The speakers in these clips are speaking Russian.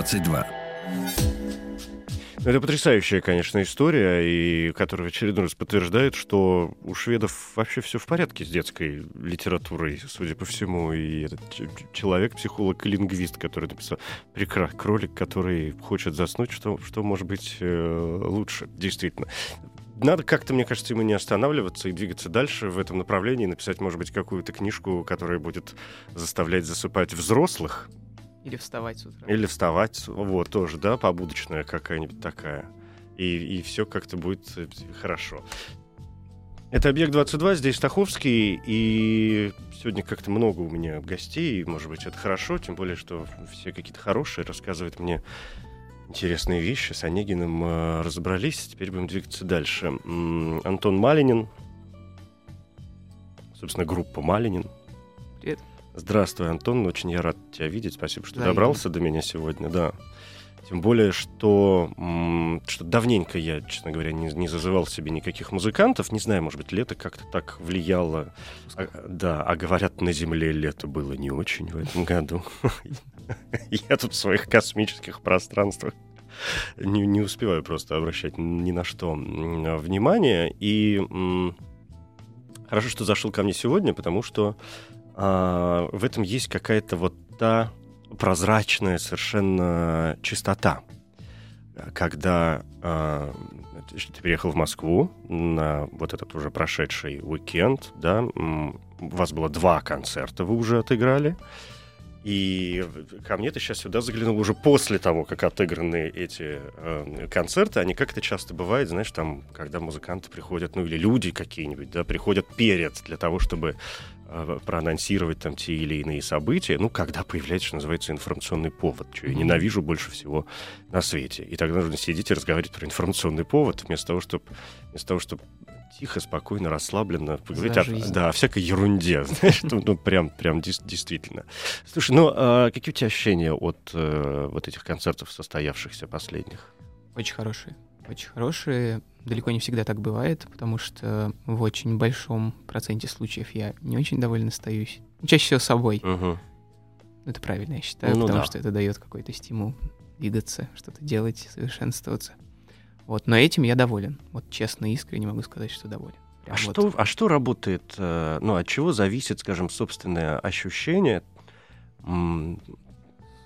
22. Это потрясающая, конечно, история, и которая в очередной раз подтверждает, что у шведов вообще все в порядке с детской литературой, судя по всему. И этот человек, психолог и лингвист, который написал «Прекрасный кролик, который хочет заснуть», что, что может быть э, лучше, действительно надо как-то, мне кажется, ему не останавливаться и двигаться дальше в этом направлении, написать, может быть, какую-то книжку, которая будет заставлять засыпать взрослых. Или вставать с утра. Или вставать, вот, тоже, да, побудочная какая-нибудь такая. И, и все как-то будет э, хорошо. Это «Объект 22», здесь Стаховский, и сегодня как-то много у меня гостей, и, может быть, это хорошо, тем более, что все какие-то хорошие, рассказывают мне интересные вещи. С Онегиным э, разобрались, теперь будем двигаться дальше. М, Антон Малинин, собственно, группа Малинин. Привет. Здравствуй, Антон, очень я рад тебя видеть, спасибо, что Взаимно. добрался до меня сегодня, да. Тем более, что, что давненько я, честно говоря, не, не зазывал себе никаких музыкантов. Не знаю, может быть, лето как-то так влияло. А, да, а говорят, на Земле лето было не очень в этом году. Я тут в своих космических пространствах не, не успеваю просто обращать ни на что внимание. И хорошо, что зашел ко мне сегодня, потому что а, в этом есть какая-то вот та прозрачная совершенно чистота. Когда а, ты приехал в Москву на вот этот уже прошедший уикенд, да, у вас было два концерта, вы уже отыграли. И ко мне ты сейчас сюда заглянул уже после того, как отыграны эти э, концерты. Они как это часто бывает, знаешь, там, когда музыканты приходят, ну или люди какие-нибудь, да, приходят перед для того, чтобы проанонсировать там те или иные события. Ну, когда появляется, что называется, информационный повод, что я ненавижу больше всего на свете. И тогда нужно сидеть и разговаривать про информационный повод, вместо того, чтобы вместо того, чтобы тихо, спокойно, расслабленно поговорить о, да, о всякой ерунде, знаешь, ну, ну, прям, прям действительно. Слушай, ну а какие у тебя ощущения от э, вот этих концертов, состоявшихся последних? Очень хорошие. Очень хорошие. Далеко не всегда так бывает, потому что в очень большом проценте случаев я не очень довольно остаюсь. Чаще всего собой. Мгм. Это правильно, я считаю, Ну потому да. что это дает какой-то стимул двигаться, что-то делать, совершенствоваться. Вот, но этим я доволен. Вот честно искренне могу сказать, что доволен. Прям А вот. что, а что работает, э, ну, от чего зависит, скажем, собственное ощущение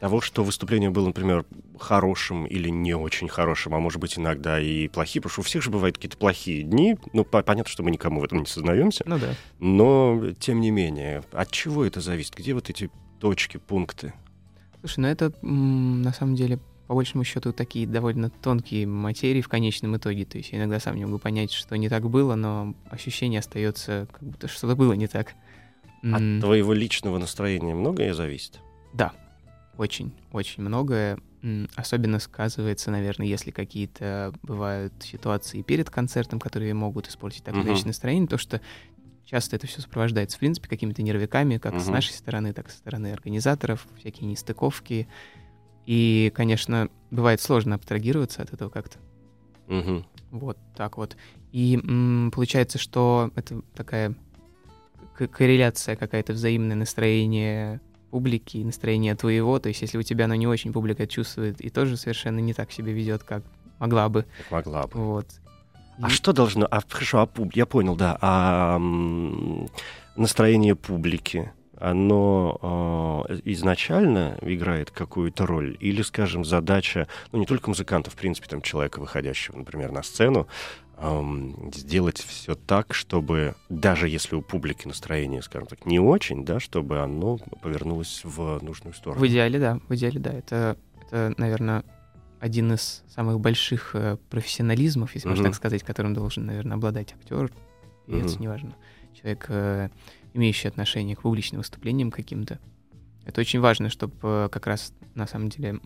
того, что выступление было, например, хорошим или не очень хорошим, а может быть иногда и плохим, потому что у всех же бывают какие-то плохие дни, ну, по- понятно, что мы никому в этом не сознаемся, Ну да. но, тем не менее, от чего это зависит? Где вот эти точки, пункты? Слушай, ну это на самом деле по большему счету такие довольно тонкие материи в конечном итоге. То есть я иногда сам не могу понять, что не так было, но ощущение остается, как будто что-то было не так. От твоего личного настроения многое зависит? Да, очень, очень многое. Особенно сказывается, наверное, если какие-то бывают ситуации перед концертом, которые могут испортить так или иначе настроение, то что часто это все сопровождается, в принципе, какими-то нервиками, как с нашей стороны, так и со стороны организаторов, всякие нестыковки. И, конечно, бывает сложно абстрагироваться от этого как-то. Мгм. Вот так вот. И м, получается, что это такая корреляция какая-то взаимное настроение публики и настроение твоего. То есть, если у тебя оно не очень, публика это чувствует и тоже совершенно не так себя ведет, как могла бы. Как могла бы. Вот. А И- что должно... А, хорошо, а пуб- я понял, да. А м, настроение публики, оно э, изначально играет какую-то роль? Или, скажем, задача, ну, не только музыканта, в принципе, там, человека, выходящего, например, на сцену, эм, сделать все так, чтобы даже если у публики настроение, скажем так, не очень, да, чтобы оно повернулось в нужную сторону. В идеале, да. В идеале, да. Это, это наверное, один из самых больших э, профессионализмов, если можно Мгм. так сказать, которым должен, наверное, обладать актер, певец, Мгм. неважно. Человек, э, имеющий отношение к публичным выступлениям каким-то. Это очень важно, чтобы как раз на самом деле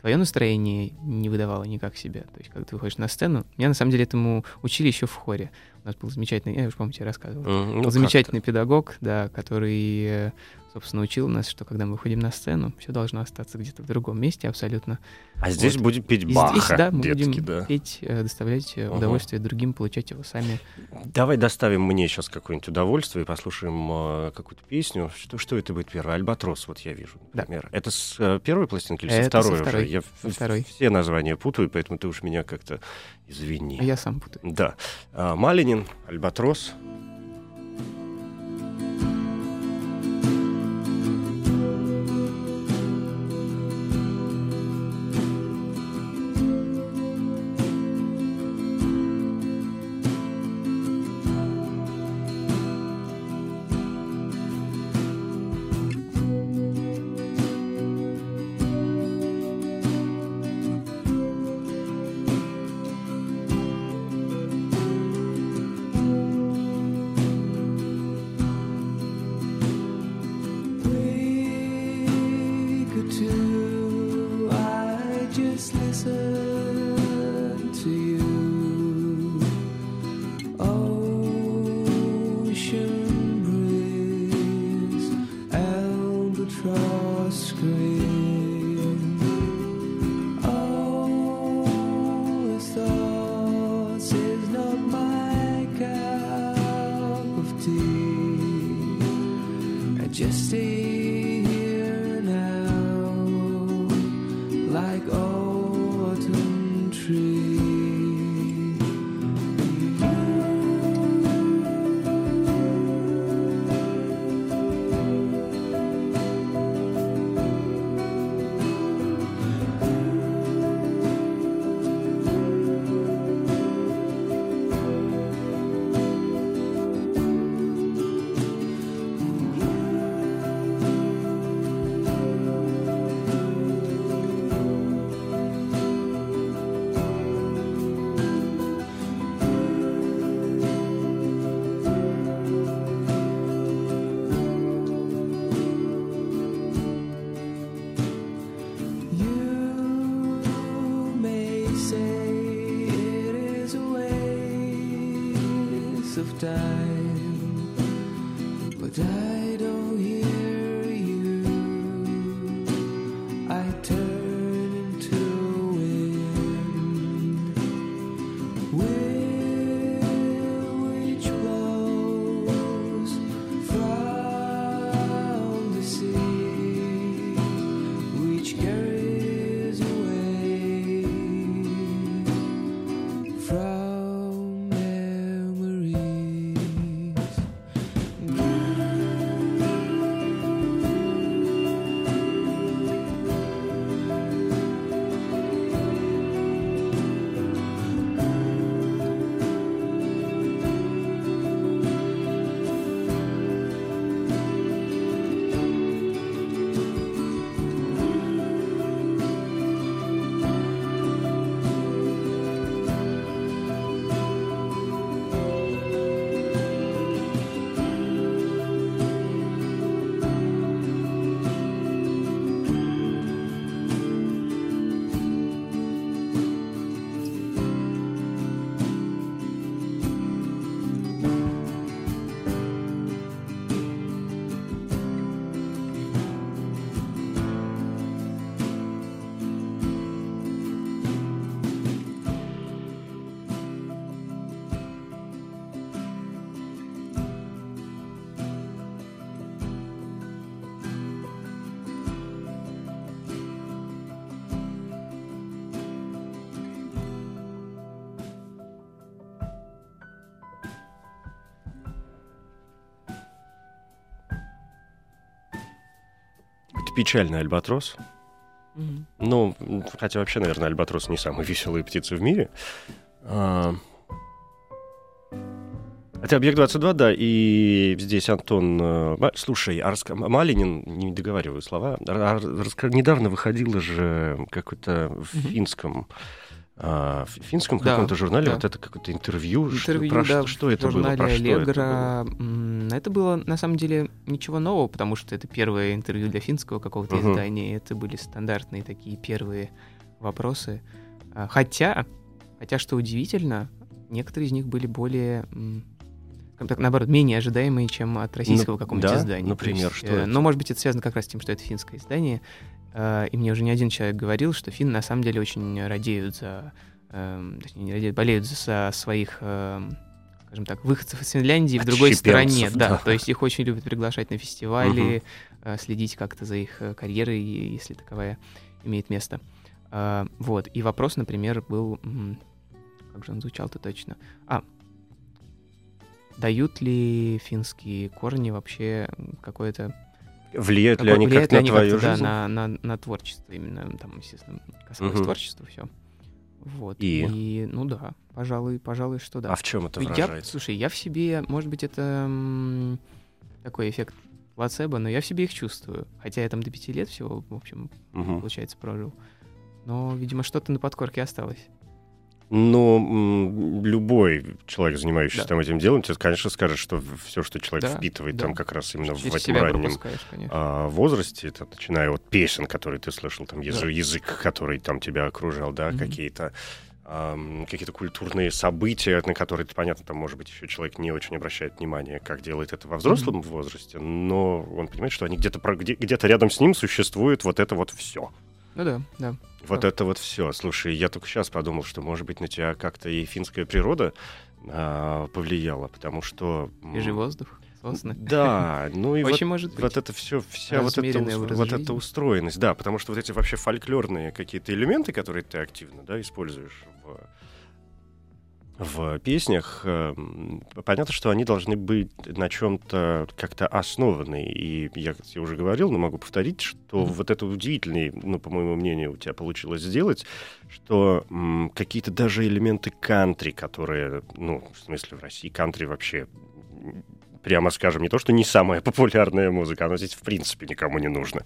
твое настроение не выдавало никак себя. То есть, когда ты выходишь на сцену, меня на самом деле этому учили еще в хоре. У нас был замечательный, я уже, по-моему, тебе рассказывал, Mm, ну, был замечательный педагог, да, который, э, собственно, учил нас, что когда мы выходим на сцену, все должно остаться где-то в другом месте абсолютно. А здесь Вот. будем петь И Баха, здесь, да, мы детский, будем да. петь, э, доставлять Ага. удовольствие другим, получать его сами. Давай доставим мне сейчас какое-нибудь удовольствие и послушаем э, какую-то песню. Что, что это будет первое? Альбатрос, вот я вижу, Да. например. Это с э, первой пластинки или со Это со второй, второй, уже? Я со второй. все названия путаю, поэтому ты уж меня как-то извини. Я сам путаю. Да. А, Малинин, Альбатрос. Печальный альбатрос. Ну, м, хотя вообще, наверное, альбатрос не самые веселые птицы в мире. А, Это «Объект-22», да, и здесь Антон... э, Слушай, а раска- Малинин, не договариваю слова, а раска- недавно выходила же какой-то в Мгм. финском а, в финском Да, каком-то журнале да. вот это какое-то интервью. что- Интервью, про да, что, что это было? Про что это было? Это было, на самом деле, ничего нового, потому что это первое интервью для финского какого-то Мгм. издания, это были стандартные такие первые вопросы. А, Хотя, хотя, что удивительно, некоторые из них были более, скажем так, наоборот, менее ожидаемые, чем от российского Ну, какого-нибудь да? издания. Например, есть, что э, это? Но, может быть, это связано как раз с тем, что это финское издание. Э, И мне уже не один человек говорил, что финны на самом деле очень радеют за... эм, Точнее, не радеют, болеют за своих эм, скажем так, выходцев из Финляндии в другой стороне. Да, да. то есть их очень любят приглашать на фестивали, э, следить как-то за их э, карьерой, если таковая имеет место. Вот. И вопрос, например, был... Как же он звучал-то точно? А, дают ли финские корни вообще какое-то... Влияют ли какое- они влияют как ли на твою как-то, да, жизнь? на, на, на творчество именно, там, естественно, касалось Мгм. творчества, все. Вот. И? ну да, пожалуй, пожалуй, что да. А в чем это Я, выражается? слушай, я в себе, может быть, это такой эффект плацебо, но я в себе их чувствую. Хотя я там до пяти лет всего, в общем, Мгм. получается, прожил. Но, видимо, что-то на подкорке осталось. Но любой человек, занимающийся Да. там этим делом, тебе, конечно, скажет, что все, что человек Да, впитывает да. там как раз именно в Через этом себя раннем а, возрасте, это, начиная от песен, которые ты слышал, там язы- Да. язык, который там тебя окружал, да, Мгм. какие-то какие-то культурные события, на которые, понятно, там, может быть, еще человек не очень обращает внимание, как делает это во взрослом возрасте, но он понимает, что они где-то где- где-то рядом с ним существует вот это вот все. Ну да, да. Вот Да. это вот все. Слушай, я только сейчас подумал, что, может быть, на тебя как-то и финская природа а, повлияла, потому что... м, Свежий воздух, сосны. Да, ну и вот, Очень может быть. вот это все, вся вот, эта, вот эта устроенность, да, потому что вот эти вообще фольклорные какие-то элементы, которые ты активно, да, используешь в, в песнях, эм, понятно, что они должны быть на чем-то как-то основаны. И я тебе уже говорил, но могу повторить, что Мгм. вот это удивительный, ну, по моему мнению, у тебя получилось сделать, что м, какие-то даже элементы кантри, которые, ну, в смысле, в России кантри вообще прямо скажем, не то, что не самая популярная музыка, она здесь в принципе никому не нужна.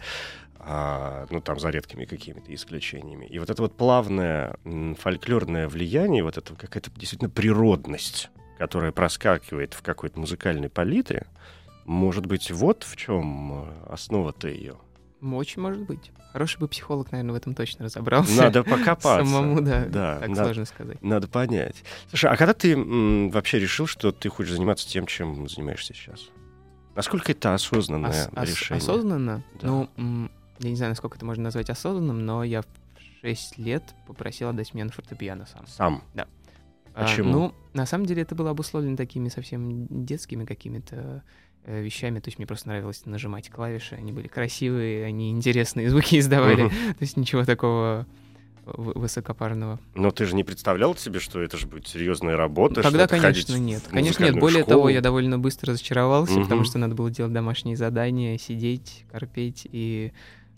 А, ну, там, за редкими какими-то исключениями. И вот это вот плавное фольклорное влияние, вот это какая-то действительно природность, которая проскакивает в какой-то музыкальной палитре, может быть, вот в чем основа-то ее. Очень может быть. Хороший бы психолог, наверное, в этом точно разобрался. Надо покопаться. Самому, да, Да, так надо- сложно сказать. Надо понять. Слушай, а когда ты м, вообще решил, что ты хочешь заниматься тем, чем занимаешься сейчас? Насколько это осознанное Ос- решение? осознанно? Да. Ну, я не знаю, насколько это можно назвать осознанным, но я в 6 лет попросил отдать меня на фортепиано сам. Сам. А, Почему? ну, на самом деле это было обусловлено такими совсем детскими какими-то э, вещами. То есть мне просто нравилось нажимать клавиши, они были красивые, они интересные звуки издавали. То есть ничего такого вы- высокопарного. Но ты же не представлял себе, что это же будет серьезная работа. Тогда, конечно, нет. Конечно, нет. Более школу. того, я довольно быстро разочаровался, потому Мгм. что надо было делать домашние задания, сидеть, корпеть, и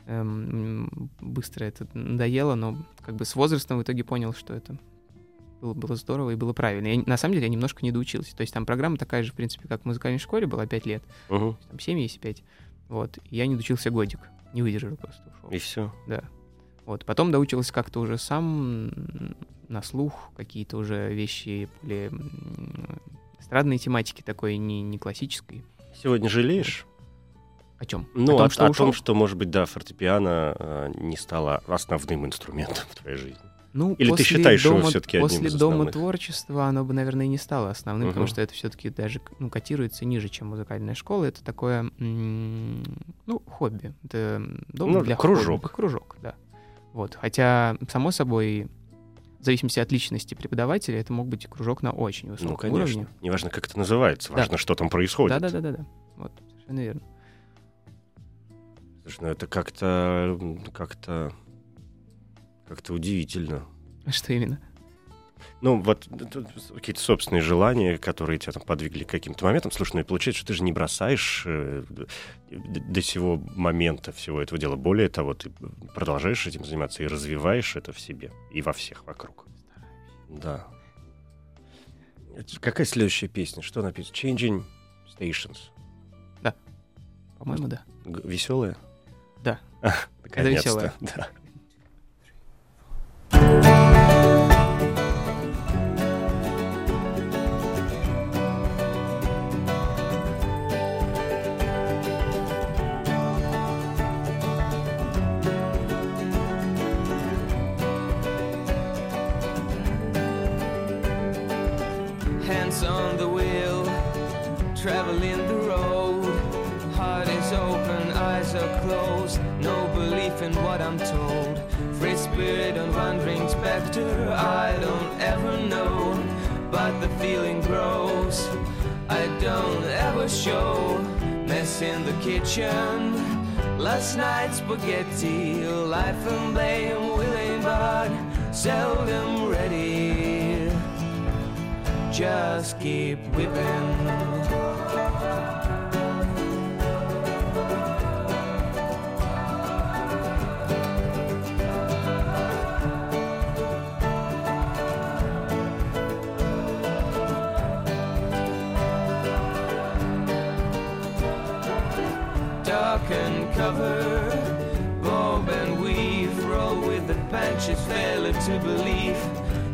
эм, быстро это надоело, но как бы с возрастом в итоге понял, что это было, было здорово и было правильно. Я, на самом деле я немножко не доучился. То есть там программа такая же, в принципе, как в музыкальной школе была 5 лет, Мгм. там 7 есть 5. Вот. Я не доучился годик. Не выдержал просто. ушел. И все. Да. Вот. Потом доучился как-то уже сам на слух, какие-то уже вещи более эстрадной тематики, такой не, не классической. Сегодня жалеешь? О чем? Ну, о том, о, что о ушел? том, что, может быть, да, фортепиано э, не стало основным инструментом в твоей жизни. Ну, Или ты считаешь его дома, всё-таки одним После из дома творчества оно бы, наверное, не стало основным, потому Мгм. что это все-таки даже ну, котируется ниже, чем музыкальная школа. Это такое, ну, хобби. Это дом Ну, для кружок. хобби. Кружок, да. Вот. Хотя, само собой, в зависимости от личности преподавателя, это мог быть кружок на очень высоком Ну, конечно. уровне. Неважно, как это называется, Да. важно, что там происходит. Да, да, да, да, да. Вот, совершенно верно. Слушай, ну это как-то как-то как-то удивительно. А Что именно? Ну, вот какие-то собственные желания, которые тебя там подвигли к каким-то моментам. Слушай, ну и получается, что ты же не бросаешь э, до сего момента всего этого дела. Более того, ты продолжаешь этим заниматься и развиваешь это в себе и во всех вокруг. Да. Какая следующая песня? Что написано? Changing Stations. По-моему, да. Веселая? Да. Наконец-то. Да. Specter. I don't ever know, but the feeling grows. I don't ever show. Mess in the kitchen. Last night's spaghetti. Life and blame, willing but seldom ready. Just keep whipping. To believe.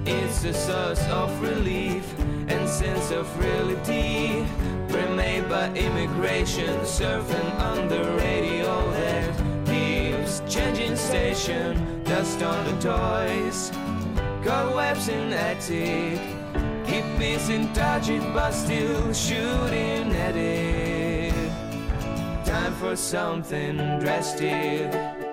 It's a source of relief and sense of reality. Remade by immigration, surfing on the radio that keeps changing station. Dust on the toys, cobwebs in attic. Keep missing target, but still shooting at it. Time for something drastic.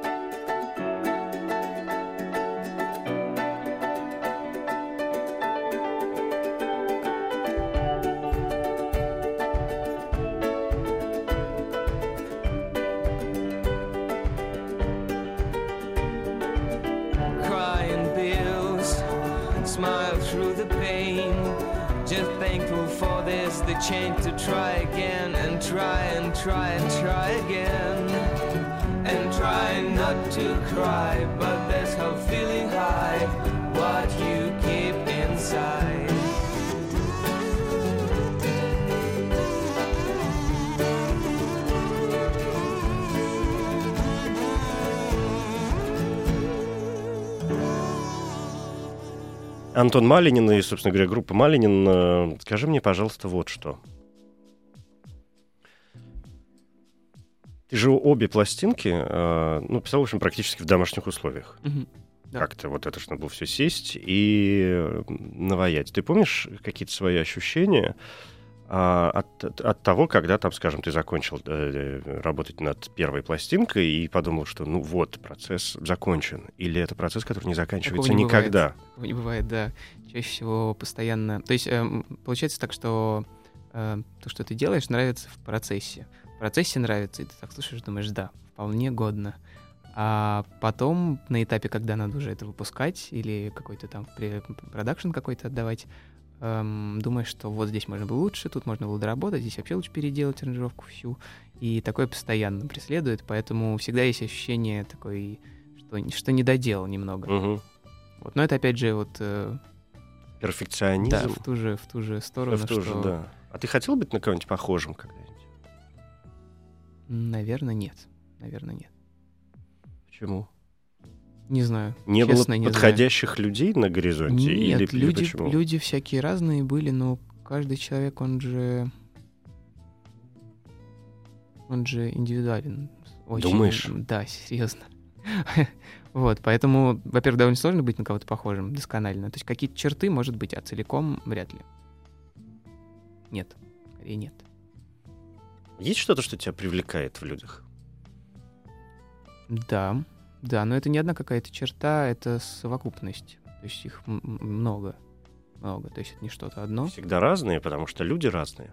Антон Малинин и, собственно говоря, группа Малинин. э, Скажи мне, пожалуйста, вот что. Ты же обе пластинки, э, ну, писал, в общем, практически в домашних условиях. Да. Как-то вот это, что надо было все сесть и э, наваять. Ты помнишь какие-то свои ощущения от, от- от того, когда там, скажем, ты закончил э, э, работать над первой пластинкой и подумал, что ну вот, процесс закончен. Или это процесс, который не заканчивается не бывает. никогда. Такого Не бывает, да. Чаще всего постоянно. То есть эм, получается так, что э, то, что ты делаешь, нравится в процессе. В процессе нравится, и ты так слушаешь, думаешь, да, вполне годно. А потом на этапе, когда надо уже это выпускать или какой-то там продакшн какой-то отдавать, эм, думаешь, что вот здесь можно было лучше, тут можно было доработать, здесь вообще лучше переделать аранжировку всю. И такое постоянно преследует, поэтому всегда есть ощущение такой, что, что не доделал немного. Мгм. Вот. Но это опять же вот э, Перфекционизм. да, в ту же в ту же сторону, в ту же, что, да. А ты хотел быть на кого-нибудь похожим когда-нибудь? наверное, нет, наверное, нет. Почему? Не знаю. Не честно, было не подходящих людей на горизонте? знаю. или, Нет, или люди, почему? люди всякие разные были, но каждый человек, он же, он же индивидуален. Очень, Думаешь? Да, серьезно. Вот, поэтому, во-первых, довольно сложно быть на кого-то похожим досконально. То есть какие-то черты, может быть, а целиком вряд ли. Нет, скорее нет. Есть что-то, что тебя привлекает в людях? Да, да, но это не одна какая-то черта, это совокупность. То есть их много. Много. То есть это не что-то одно. Всегда разные, потому что люди разные.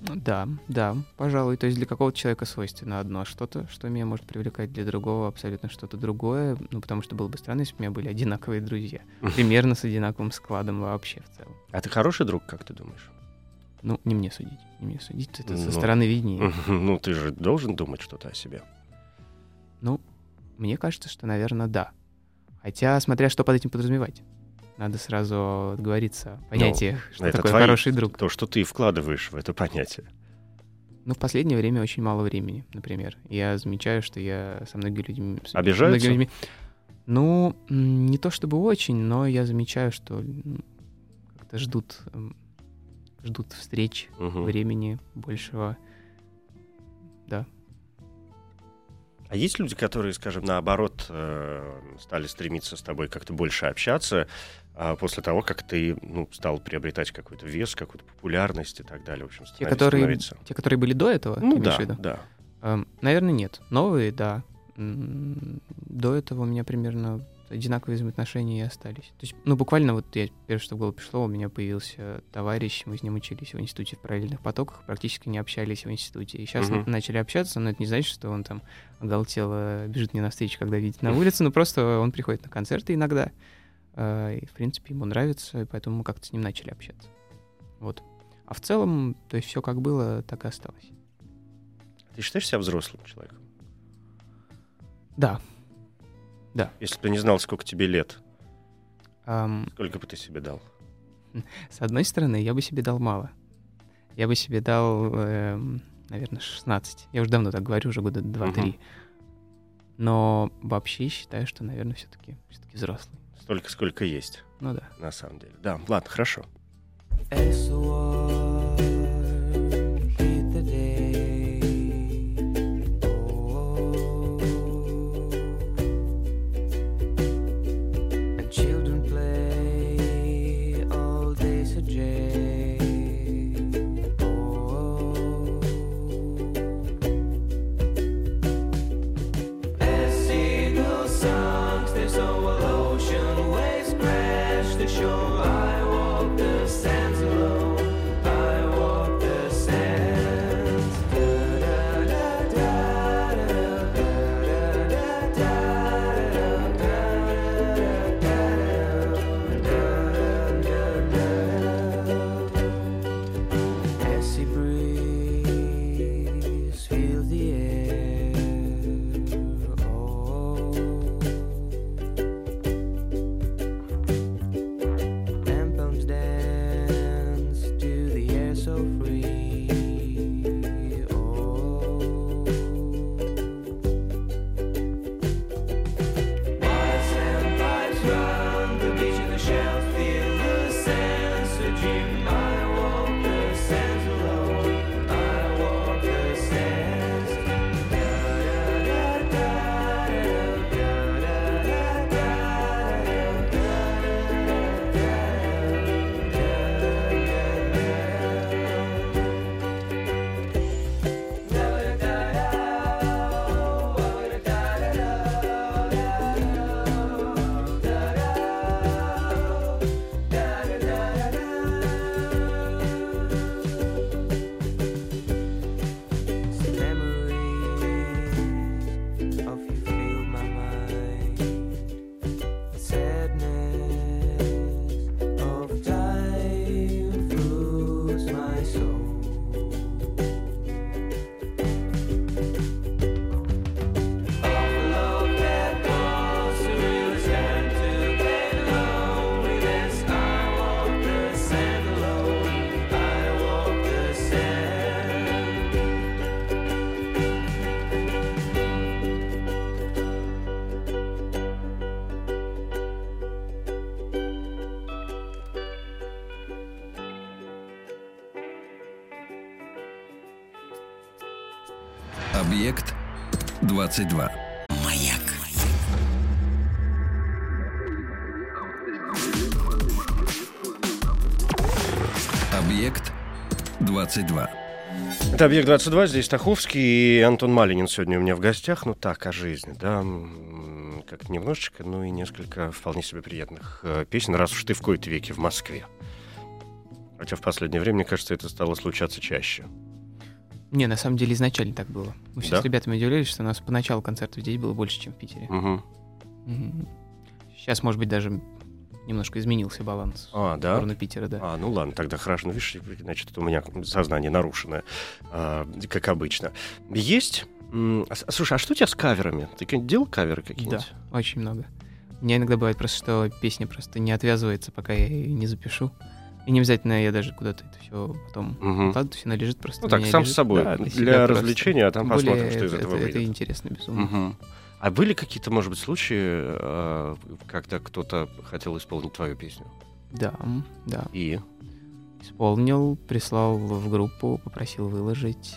Да, да, пожалуй. То есть для какого-то человека свойственно одно что-то, что меня может привлекать, для другого абсолютно что-то другое. Ну, потому что было бы странно, если бы у меня были одинаковые друзья. Примерно с одинаковым складом вообще в целом. А ты хороший друг, как ты думаешь? Ну, не мне судить. Не мне судить. Это Ну. со стороны виднее. Ну, ты же должен думать что-то о себе. Ну, мне кажется, что, наверное, да. Хотя, смотря что под этим подразумевать. Надо сразу говориться о понятиях, что это такое твои- хороший друг. То, что ты вкладываешь в это понятие. Ну, в последнее время очень мало времени, например. Я замечаю, что я со многими людьми... Обижаются? многими людьми- Ну, не то чтобы очень, но я замечаю, что как-то ждут, ждут встреч, Мгм. времени большего. Да. А есть люди, которые, скажем, наоборот, э, стали стремиться с тобой как-то больше общаться а после того, как ты ну, стал приобретать какой-то вес, какую-то популярность и так далее. В общем, Те, которые, становиться- те, которые были до этого, Ну да, виду? да. Эм, Наверное, нет. Новые, да. До этого у меня примерно одинаковые взаимоотношения и остались. То есть, ну, буквально вот я первое, что в голову пришло, у меня появился товарищ, мы с ним учились в институте в параллельных потоках, практически не общались в институте. И сейчас Мгм. начали общаться, но это не значит, что он там оголтело бежит мне навстречу, когда видит на улице, но просто он приходит на концерты иногда. э, И, в принципе, ему нравится, и поэтому мы как-то с ним начали общаться. Вот. А в целом, то есть все как было, так и осталось. Ты считаешь себя взрослым человеком? Да. Если бы ты не знал, сколько тебе лет, Ам, сколько бы ты себе дал? С одной стороны, я бы себе дал мало. Я бы себе дал, эм, наверное, 16. Я уже давно так говорю, уже года 2-3. Но вообще считаю, что, наверное, все-таки все взрослый. Столько, сколько есть, Ну да. на самом деле. Да, ладно, хорошо. As sure I walk the sand. 22. Маяк. Объект 22. Это «Объект-22», здесь Стаховский и Антон Малинин сегодня у меня в гостях. Ну так, о жизни, да, как немножечко, ну и несколько вполне себе приятных э, песен, раз уж ты в кои-то веке в Москве. Хотя в последнее время, мне кажется, это стало случаться чаще. Не, на самом деле изначально так было. Мы все Да? с ребятами удивлялись, что у нас поначалу концертов здесь было больше, чем в Питере. Мгм. Сейчас, может быть, даже немножко изменился баланс А, в да? сторону Питера, да. А, ну ладно, тогда хорошо. Ну, видишь, значит, у меня сознание нарушенное, а, как обычно. Есть... а с- слушай, а что у тебя с каверами? Ты делал каверы какие-нибудь? Очень много. У меня иногда бывает просто, что песня просто не отвязывается, пока я ее не запишу. И не обязательно я даже куда-то это все потом вкладываю, то есть она лежит просто. Ну так, сам лежит. с собой, Да, для просто. развлечения, а там Тем более посмотрим, что из это- этого это, выйдет. Это интересно, безумно. Мгм. А были какие-то, может быть, случаи, э, когда кто-то хотел исполнить твою песню? Да, да. И? исполнил, прислал в группу, попросил выложить.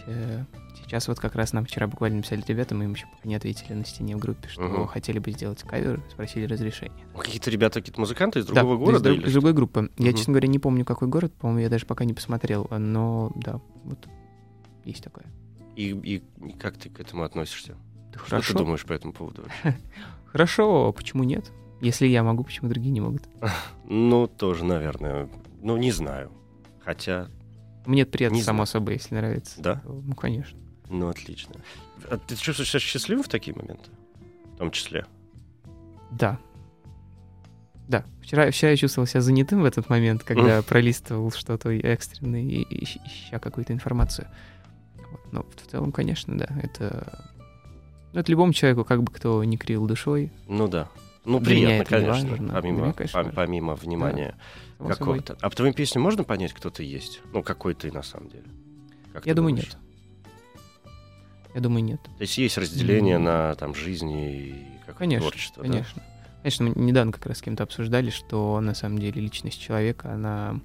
Сейчас вот как раз нам вчера буквально написали ребята, мы им еще пока не ответили на стене в группе, что Мгм. хотели бы сделать кавер, спросили разрешения. Какие-то ребята, какие-то музыканты из Да, другого из города? друг- или из другой группы. Я, Мгм. честно говоря, не помню, какой город, по-моему, я даже пока не посмотрел, но да, вот есть такое. И, и- и как ты к этому относишься? Да Что хорошо. ты думаешь по этому поводу? Хорошо, а почему нет? Если я могу, почему другие не могут? Ну, тоже, наверное. Ну, не знаю. Хотя, Мне это приятно, Не само знаю. собой, если нравится. Да? Ну, конечно. ну, отлично. А ты чувствуешь себя счастливым в такие моменты? В том числе? Да. Да. Вчера, вчера я чувствовал себя занятым в этот момент, когда пролистывал что-то экстренное и ищ- ища какую-то информацию. Вот. Но в целом, конечно, да, это... Ну, это любому человеку, как бы кто не кривил душой, Ну да. Ну, приятно, конечно. важно. Помимо, меня, конечно, пом- помимо внимания собой. какого-то. А по твоим песням можно понять, кто ты есть? Ну, какой ты на самом деле? Как Я думаю, думаешь? нет. Я думаю, нет. То есть есть разделение М. на там жизни и как Конечно, творчество, да? Конечно. Конечно, мы недавно как раз с кем-то обсуждали, что на самом деле личность человека, она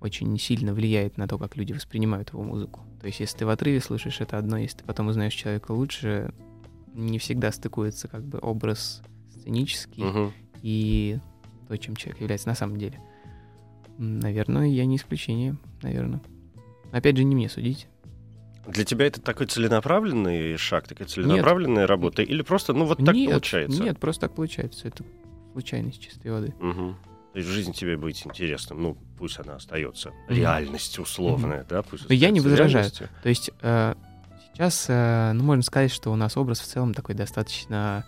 очень сильно влияет на то, как люди воспринимают его музыку. То есть, если ты в отрыве слышишь, это одно, если ты потом узнаешь человека лучше, не всегда стыкуется как бы образ сценический Мгм. и то, чем человек является на самом деле. Наверное, я не исключение, наверное. Опять же, не мне судить. Для тебя это такой целенаправленный шаг, такая целенаправленная работа? Или просто, ну, вот так нет, получается? Нет, просто так получается. Это случайность чистой воды. Мгм. То есть жизнь тебе будет интересным. Ну, пусть она остается. Реальность условная, да? Пусть Но я не возражаю. реальностью. То есть э, сейчас, э, ну, можно сказать, что у нас образ в целом такой достаточно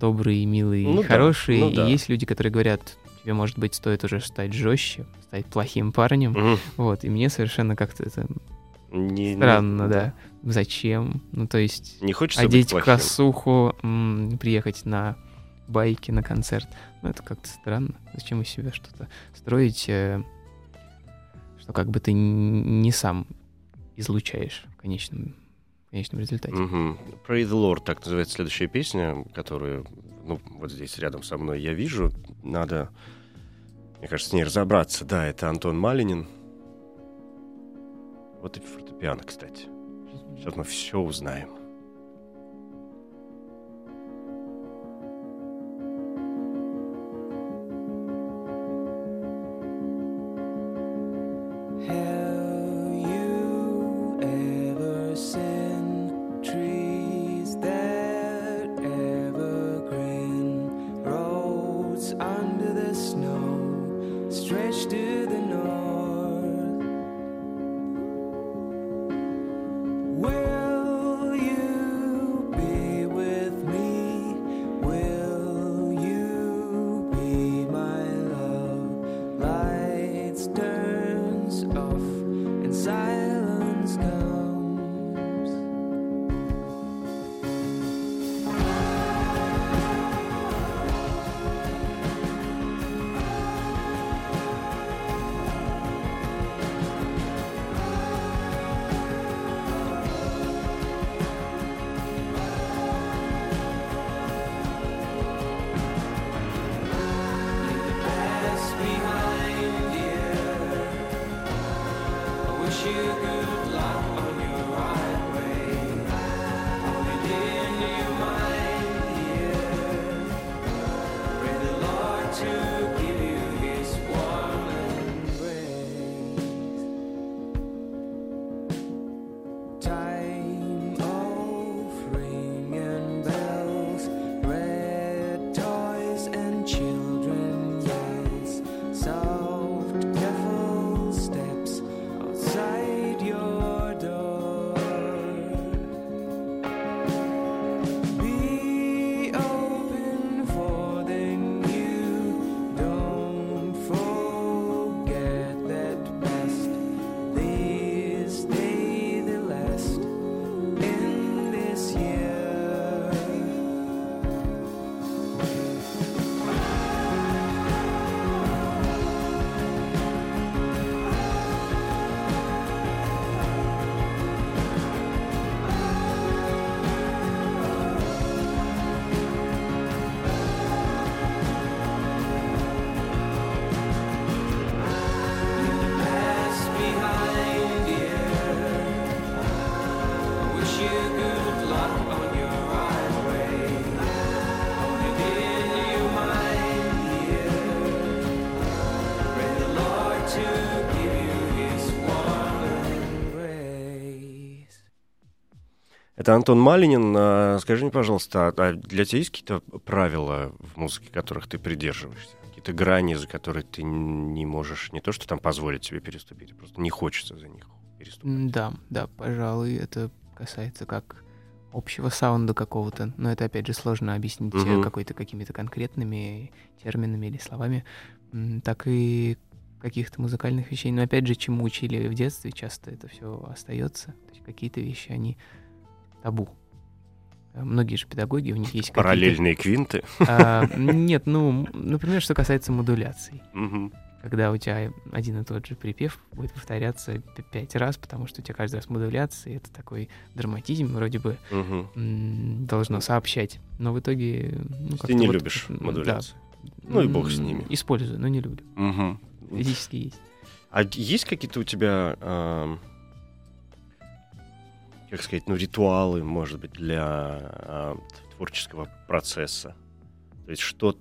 добрый, милый, Ну и да, хороший. ну и да. есть люди, которые говорят, тебе, может быть, стоит уже стать жестче, стать плохим парнем. Мгм. Вот, и мне совершенно как-то это Не- не- странно, да. Зачем? Ну, то есть Не хочется быть одеть плохим. косуху, м, приехать на байке на концерт. Ну, это как-то странно. Зачем из себя что-то строить, э, что как бы ты не сам излучаешь в конечном, конечном результате. Мгм. Pray the Lord, так называется следующая песня, которую, ну, вот здесь рядом со мной я вижу. Надо, мне кажется, с ней разобраться. Да, это Антон Малинин. Вот и фортепиано, кстати. Сейчас мы все узнаем. to Это Антон Малинин. А, Скажи мне, пожалуйста, а- а для тебя есть какие-то правила в музыке, которых ты придерживаешься? Какие-то грани, за которые ты не можешь не то, что там позволить себе переступить, а просто не хочется за них переступить? М, Да, да, пожалуй, это касается как общего саунда какого-то, но это опять же сложно объяснить Мгм. какой-то какими-то конкретными терминами или словами, так и каких-то музыкальных вещей. Но опять же, чему учили в детстве, часто это все остается. То есть какие-то вещи они табу. Э, Многие же педагоги, у них есть. Параллельные квинты. А, Нет, ну, м, например, что касается модуляций. Мгм. Когда у тебя один и тот же припев будет повторяться пять раз, потому что у тебя каждый раз модуляции, это такой драматизм вроде бы м, должно сообщать. Но в итоге... Ну, Ты не вот, любишь м, да. Ну и бог с ними. Использую, но не люблю. Мгм. Физически есть. А есть какие-то у тебя, ам, как сказать, ну, ритуалы, может быть, для а, творческого процесса? То есть что-то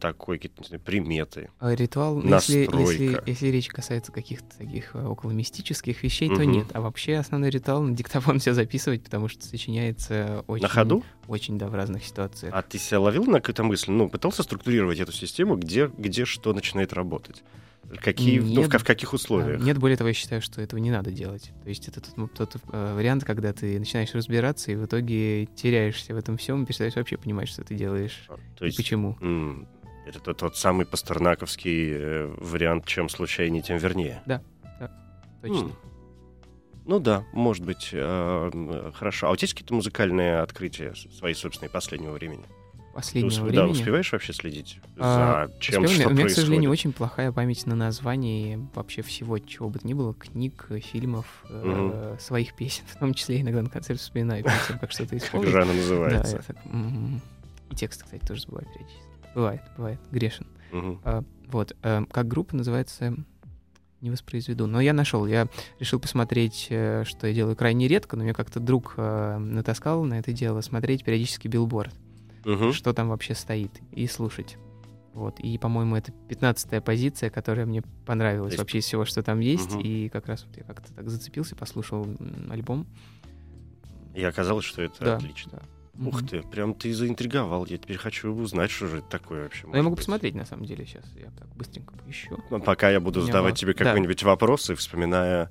такое, какие-то, приметы? А Ритуал, ну, если, если, если речь касается каких-то таких э, околомистических вещей, то Мгм. нет. А вообще основной ритуал на диктофон все записывать, потому что сочиняется очень... На ходу? Очень, да, в разных ситуациях. А ты себя ловил на какую-то мысль? Ну, пытался структурировать эту систему, где, где что начинает работать? Какие, ну, в, Нет. в каких Да, условиях? Нет, более того, я считаю, что этого не надо делать. То есть это тот, ну, тот, э, вариант, когда ты начинаешь разбираться и в итоге теряешься в этом всем и перестаешь вообще понимать, что ты делаешь То и есть почему. м, это тот, самый пастернаковский э, вариант «чем случайнее, тем вернее». Точно. М. Ну да, может быть, э, хорошо. А у тебя есть какие-то музыкальные открытия свои собственные последнего времени? Ты Последнего да, времени. успеваешь вообще следить А, за чем, Успел? что у меня, к сожалению, очень плохая память на название вообще всего, чего бы то ни было, книг, фильмов, э, своих песен, в том числе иногда на концерте вспоминаю перед тем, как что-то исполнить. Да, называется? я так, И тексты, кстати, тоже забываю периодически. Бывает, бывает, грешен. Мгм. А, Вот, э, как группа называется, не воспроизведу. Но я нашел, я решил посмотреть, э, что я делаю крайне редко, но мне как-то друг э, натаскал на это дело, смотреть периодически билборд, Мгм. что там вообще стоит, и слушать. Вот, и, по-моему, это 15 позиция, которая мне понравилась есть- вообще из всего, что там есть, Мгм. и как раз вот я как-то так зацепился, послушал альбом. И оказалось, что это Да, отлично. да. Ух Мгм. ты, прям ты заинтриговал. Я теперь хочу узнать, что же это такое вообще. Ну, я могу быть. посмотреть, на самом деле, сейчас. Я так быстренько поищу. Ну, Пока я буду задавать было- тебе да. какой-нибудь вопрос и вспоминая,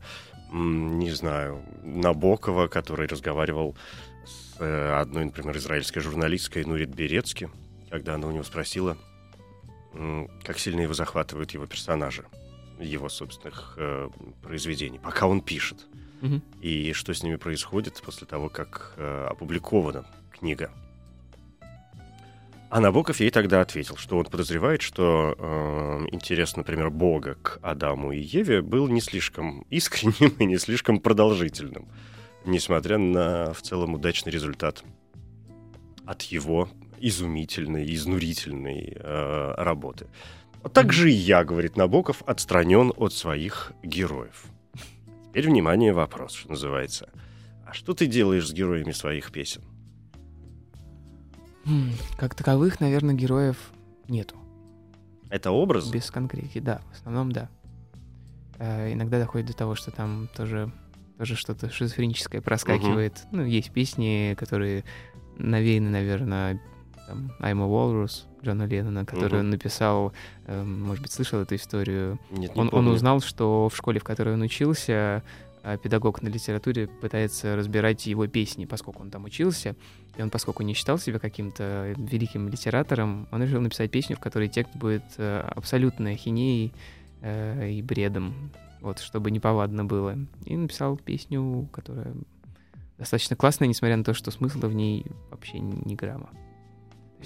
не знаю, Набокова, который разговаривал одной, например, израильской журналисткой Нурит Берецки, когда она у него спросила, как сильно его захватывают его персонажи, его собственных э, произведений, пока он пишет, Мгм. и что с ними происходит после того, как э, опубликована книга. А Набоков ей тогда ответил, что он подозревает, что э, интерес, например, Бога к Адаму и Еве был не слишком искренним и не слишком продолжительным, несмотря на в целом удачный результат от его изумительной, изнурительной э, работы. Также и я, говорит Набоков, отстранен от своих героев. Теперь, внимание, вопрос, что называется. А что ты делаешь с героями своих песен? М, Как таковых, наверное, героев нету. Это образ? Без конкретики, да, в основном да. Э, иногда доходит до того, что там тоже, тоже что-то шизофреническое проскакивает. Ну, есть песни, которые навеяны, наверное, там, I'm a Walrus Джона Леннона, который Мгм. он написал, э, может быть, слышал эту историю. Нет, не Он, он помню. узнал, что в школе, в которой он учился, э, педагог на литературе пытается разбирать его песни, поскольку он там учился, и он, поскольку не считал себя каким-то великим литератором, он решил написать песню, в которой текст будет э, абсолютной ахинеей э, и бредом, вот, чтобы неповадно было. И написал песню, которая достаточно классная, несмотря на то, что смысла в ней вообще ни грамма.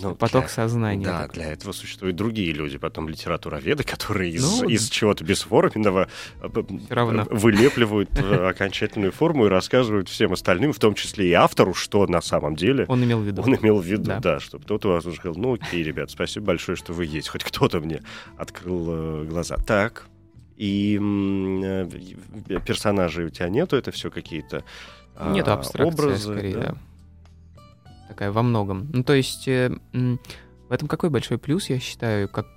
Ну, поток для- сознания. Да, такой. для этого существуют другие люди, потом литературоведы, которые из, Ну, из чего-то бесформенного Всё равно. э, вылепливают э, окончательную форму и рассказывают всем остальным, в том числе и автору, что на самом деле Он имел в виду. он имел в виду, да, Да. чтобы кто-то вас уже сказал, ну окей, ребят, спасибо большое, что вы есть, хоть кто-то мне открыл э, глаза. Так, и э, персонажей у тебя нету, это все какие-то а, Нету абстракции, образы, скорее, да? да. Такая во многом. Ну, то есть, э, в этом какой большой плюс, я считаю, как...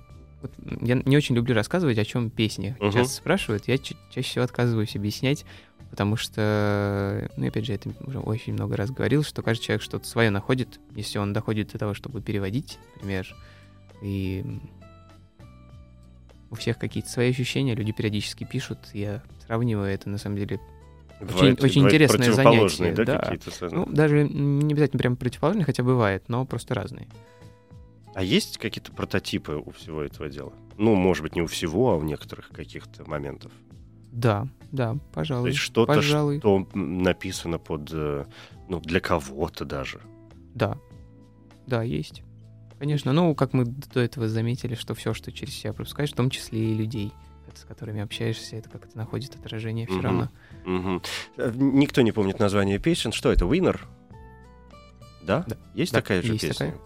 вот, я не очень люблю рассказывать, о чем песни Мгм. часто спрашивают. Я ча- чаще всего отказываюсь объяснять, потому что, ну, опять же, это уже очень много раз говорил, что каждый человек что-то свое находит, если он доходит до того, чтобы переводить, например, и у всех какие-то свои ощущения, люди периодически пишут, я сравниваю это, на самом деле, Бывает- очень бывает интересное противоположные, занятие, да, да. какие-то ну, даже не обязательно прям противоположные, хотя бывает, но просто разные. А есть какие-то прототипы у всего этого дела? Ну, может быть, не у всего, а у некоторых каких-то моментов. Да, да, То пожалуй. есть что-то, пожалуй. что написано под, э, ну, для кого-то даже. Да, да, есть. Конечно, ну, как мы до этого заметили, что все, что через себя пропускаешь, в том числе и людей, с которыми общаешься, это как-то находит отражение все равно. Э, Никто не помнит название песен. Что это, Winner? Да? Да. Есть Да, такая же есть песня? такая.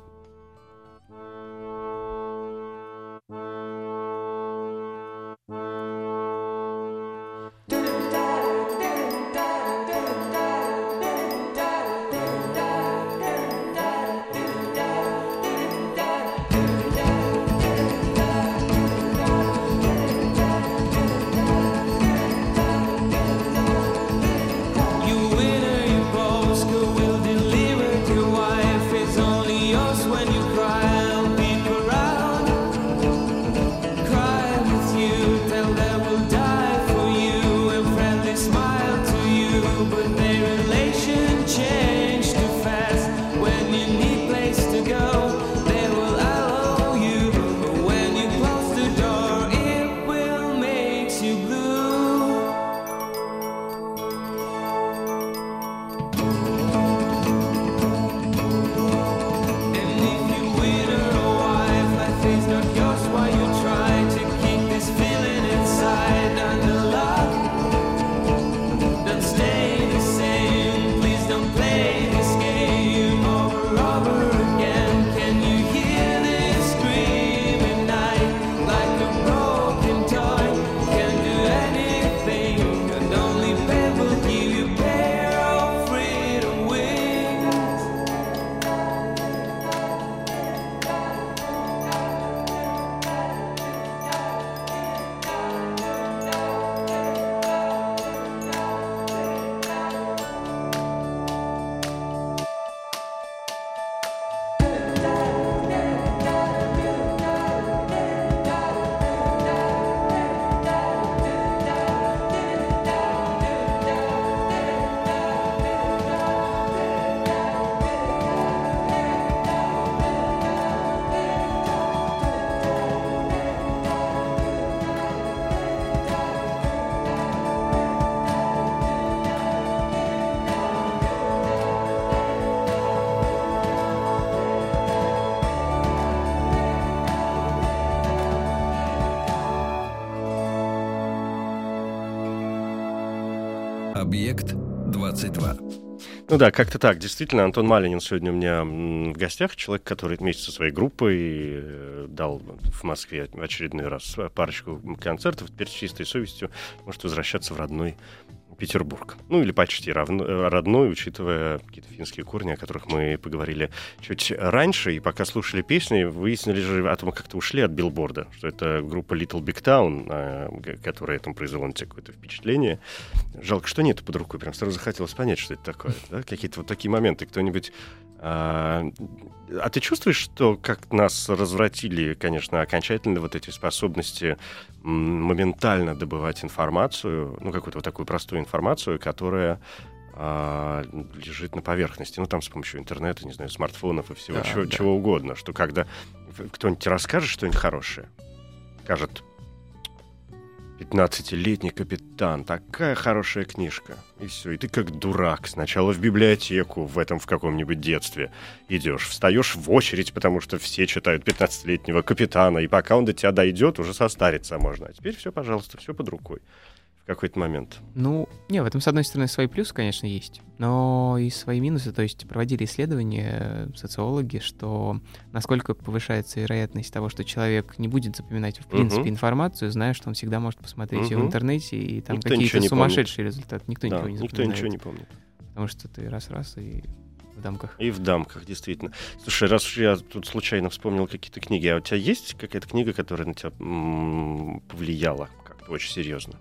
Ну да, как-то так. Действительно, Антон Малинин сегодня у меня в гостях. Человек, который вместе со своей группой э, дал в Москве очередной раз парочку концертов. Теперь с чистой совестью может возвращаться в родной Петербург. Ну или почти равно- э, родной, учитывая какие-то финские корни, о которых мы поговорили чуть раньше. И пока слушали песни, выяснили же о том, как-то ушли от билборда, что это группа Little Big Town, г- которая там произвела на тебя какое-то впечатление. Жалко, что нету под рукой. Прям сразу захотелось понять, что это такое. Да? Какие-то вот такие моменты. Кто-нибудь... А, ты чувствуешь, что как нас развратили, конечно, окончательно вот эти способности моментально добывать информацию, ну, какую-то вот такую простую информацию, которая а, лежит на поверхности, ну, там с помощью интернета, не знаю, смартфонов и всего, Да, чего, да. чего угодно, что когда кто-нибудь расскажет что-нибудь хорошее, скажет, 15-летний капитан, такая хорошая книжка. И все, и ты как дурак. Сначала в библиотеку в этом в каком-нибудь детстве идешь, встаешь в очередь, потому что все читают 15-летнего капитана, и пока он до тебя дойдет, уже состариться можно. А теперь все, пожалуйста, все под рукой. Какой-то момент. Ну, не, в этом, с одной стороны, свои плюсы, конечно, есть, но и свои минусы. То есть проводили исследования социологи, что насколько повышается вероятность того, что человек не будет запоминать, в принципе, Мгм. информацию, зная, что он всегда может посмотреть ее в интернете, и там Никто какие-то сумасшедшие результаты. Никто Да, ничего не никто запоминает, ничего не помнит. Потому что ты раз-раз и в дамках. И в дамках, действительно. Слушай, раз уж я тут случайно вспомнил какие-то книги, а у тебя есть какая-то книга, которая на тебя м, повлияла как-то очень серьезно?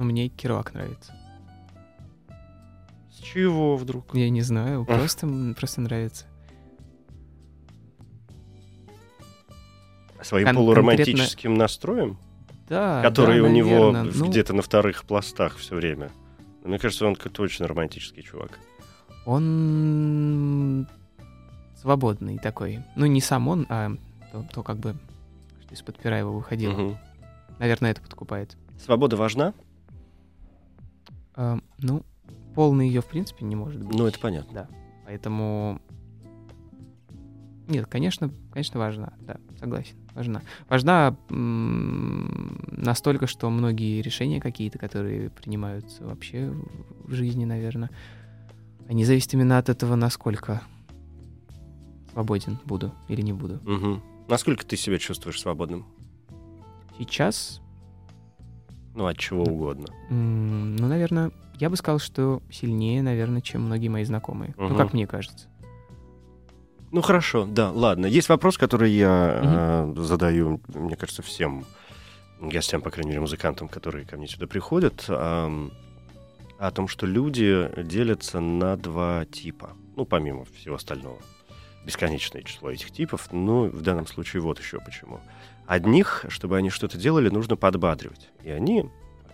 Ну, мне Керуак нравится. С чего вдруг? Я не знаю, просто, просто нравится. Своим Кон- полуромантическим настроем, Да, который да, у него. Ну, где-то на вторых пластах все время. Мне кажется, он какой-то очень романтический чувак. Он свободный такой. Ну, не сам он, а то, то как бы что из-под пера его выходило. Мгм. Наверное, это подкупает. Свобода важна? А, ну, полный ее, в принципе, не может быть. Ну, это понятно. Да. Поэтому... Нет, конечно, конечно, важна. Да, согласен. Важна. Важна настолько, что многие решения какие-то, которые принимаются вообще в- жизни, наверное, они зависят именно от этого, насколько свободен буду или не буду. Мгм. Насколько ты себя чувствуешь свободным? Сейчас, Ну, от чего угодно. ну, наверное, я бы сказал, что сильнее, наверное, чем многие мои знакомые. Ну, Мгм. как мне кажется. Ну хорошо, да, ладно. Есть вопрос, который я э, задаю, мне кажется, всем гостям, по крайней мере, музыкантам, которые ко мне сюда приходят, ам, о том, что люди делятся на два типа. Ну, помимо всего остального. Бесконечное число этих типов. Ну, в данном случае вот еще почему. Одних, чтобы они что-то делали, нужно подбадривать. И они,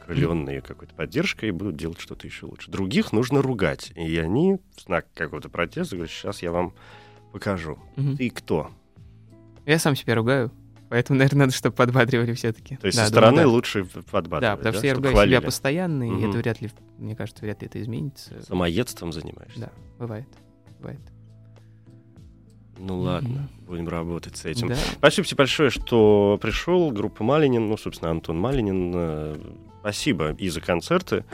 окрыленные какой-то поддержкой, будут делать что-то еще лучше. Других нужно ругать. И они, в знак какого-то протеста, говорят, сейчас я вам покажу. Мгм. Ты кто? Я сам себя ругаю, поэтому, наверное, надо, чтобы подбадривали все-таки. То есть со стороны лучше подбадривать, Да, потому что я ругаю хвалили. себя постоянно, и Мгм. это вряд ли, мне кажется, вряд ли это изменится. Самоедством занимаешься? Да, бывает. Бывает. Ну ладно, будем работать с этим. Да. Спасибо тебе большое, что пришел. Группа Малинин, ну, собственно, Антон Малинин. Э, Спасибо и за концерты.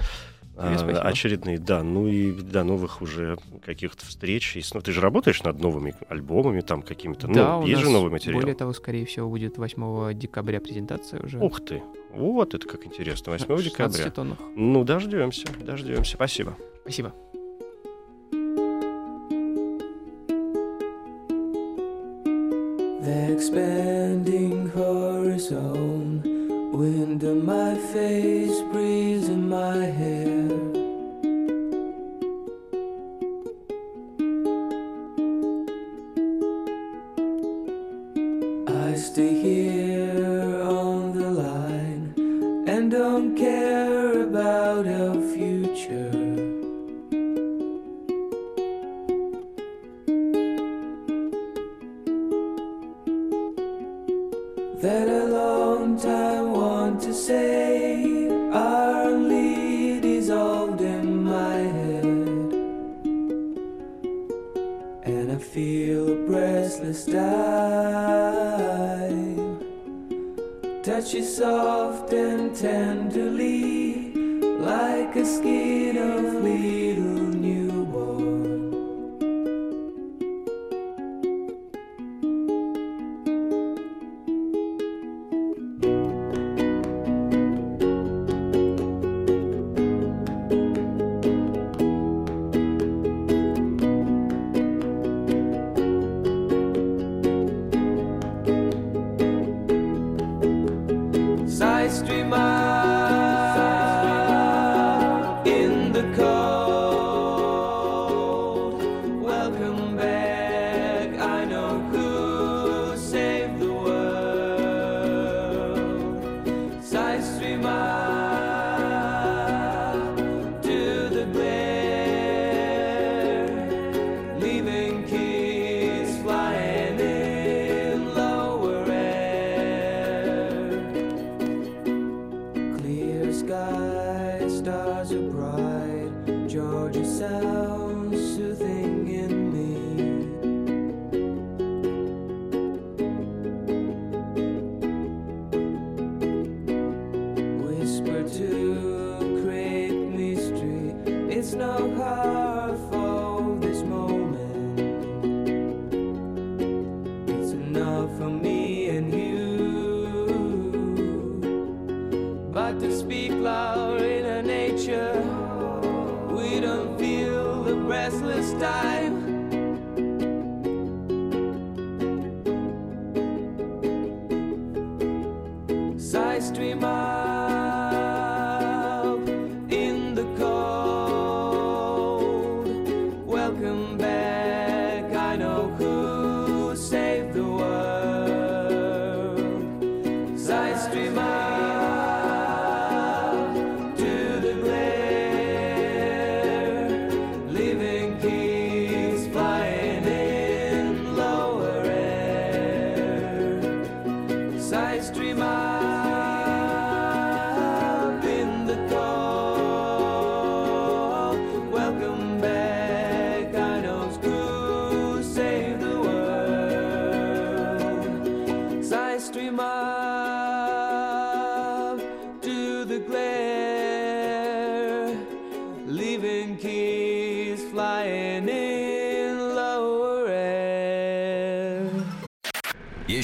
Э, спасибо. Очередные, да. Ну и до новых уже каких-то встреч. Снова- Ты же работаешь над новыми альбомами, там какими-то. Да, ну, есть же новый материал. Более того, скорее всего, будет 8 декабря презентация уже. Ух ты! Вот это как интересно. 8 на 16 декабря. тоннах. Ну, дождемся, дождемся. Спасибо. Спасибо. The expanding horizon, wind in my face, breeze in my hair. I stay here breathless dive touch you soft and tenderly like a skin of little